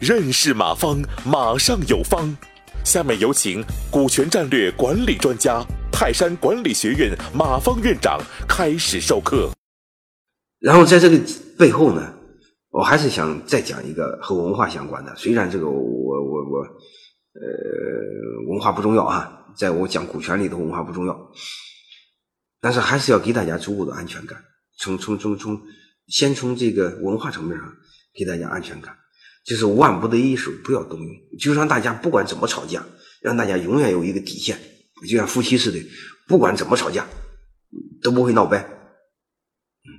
认识马方，马上有方。下面有请股权战略管理专家、泰山管理学院马方院长开始授课。然后在这个背后呢，我还是想再讲一个和文化相关的。虽然这个我我我，呃，文化不重要啊，在我讲股权里头，文化不重要，但是还是要给大家足够的安全感。从从从从，先从这个文化层面上给大家安全感。就是万不得已时不要动用，就让大家不管怎么吵架，让大家永远有一个底线，就像夫妻似的，不管怎么吵架，都不会闹掰。嗯，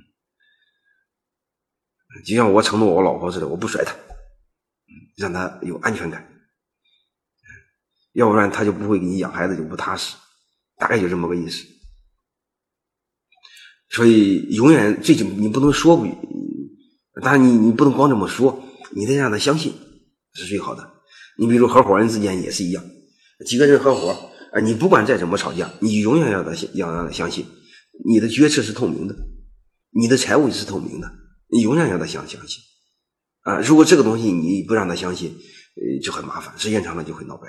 就像我承诺我老婆似的，我不甩她，让她有安全感，要不然她就不会给你养孩子，就不踏实，大概就这么个意思。所以永远最近你不能说，当然你你不能光这么说。你得让他相信是最好的。你比如合伙人之间也是一样，几个人合伙啊，你不管再怎么吵架，你永远要他要让他相信你的决策是透明的，你的财务是透明的，你永远要他相相信啊。如果这个东西你不让他相信，就很麻烦，时间长了就会闹掰。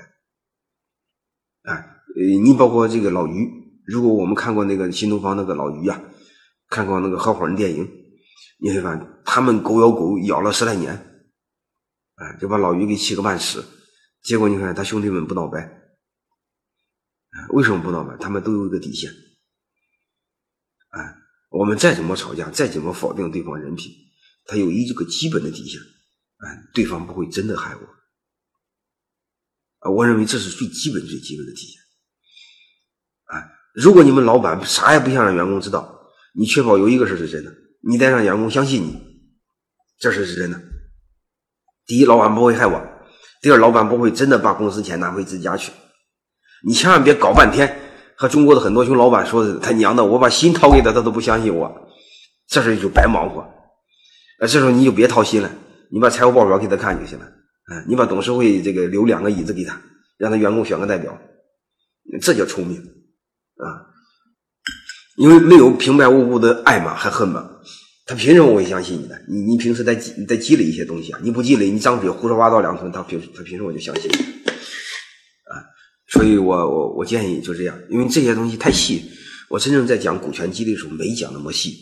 啊，呃，你包括这个老于，如果我们看过那个新东方那个老于啊，看过那个合伙人电影，你会发现他们狗咬狗咬了十来年。哎，就把老于给气个半死，结果你看他兄弟们不闹掰，为什么不闹掰？他们都有一个底线。哎，我们再怎么吵架，再怎么否定对方人品，他有一个基本的底线，哎，对方不会真的害我。我认为这是最基本、最基本的底线。哎，如果你们老板啥也不想让员工知道，你确保有一个事是真的，你得让员工相信你，这事是真的。第一，老板不会害我；第二，老板不会真的把公司钱拿回自己家去。你千万别搞半天，和中国的很多熊老板说的，他娘的，我把心掏给他，他都不相信我，这事就白忙活。呃，这时候你就别掏心了，你把财务报表给他看就行了。嗯，你把董事会这个留两个椅子给他，让他员工选个代表，这叫聪明！因为没有平白无故的爱嘛，还恨嘛。他凭什么我会相信你的？你你平时在积在积累一些东西啊？你不积累，你张嘴胡说八道两声，他凭他凭什么就相信你？啊，所以我我我建议就这样，因为这些东西太细。我真正在讲股权激励的时候没讲那么细。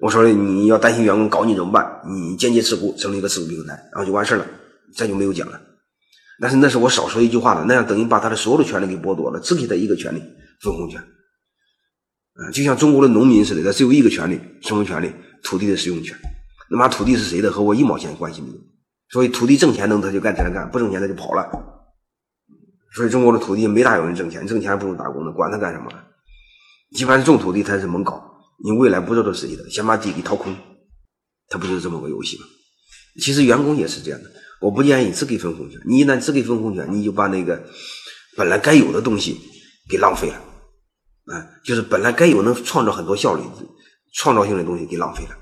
我说你要担心员工搞你怎么办？你间接持股，成立一个持股平台，然后就完事了，再就没有讲了。但是那是我少说一句话了，那样等于把他的所有的权利给剥夺了，只给他一个权利——分红权。啊，就像中国的农民似的，他只有一个权利，什么权利？土地的使用权，那么土地是谁的，和我一毛钱关系没有。所以土地挣钱能他就干才能干，不挣钱他就跑了。所以中国的土地没大有人挣钱，挣钱还不如打工呢，管他干什么？基本上种土地他是猛搞，你未来不知道是谁的，先把地给掏空，他不就是这么个游戏吗？其实员工也是这样的，我不建议只给分红权，你一旦只给分红权，你就把那个本来该有的东西给浪费了，啊，就是本来该有能创造很多效率。创造性的东西给浪费了，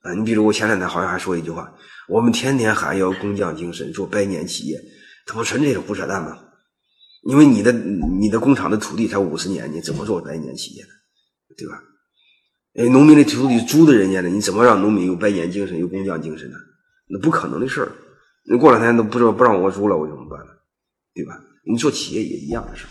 啊，你比如我前两天好像还说一句话，我们天天喊要工匠精神，做百年企业，它不纯粹是胡扯淡吗？因为你的你的工厂的土地才五十年，你怎么做百年企业呢？对吧？哎，农民的土地租的人家的，你怎么让农民有百年精神、有工匠精神呢？那不可能的事儿。你过两天都不知道不让我租了，我怎么办呢？对吧？你做企业也一样的事儿。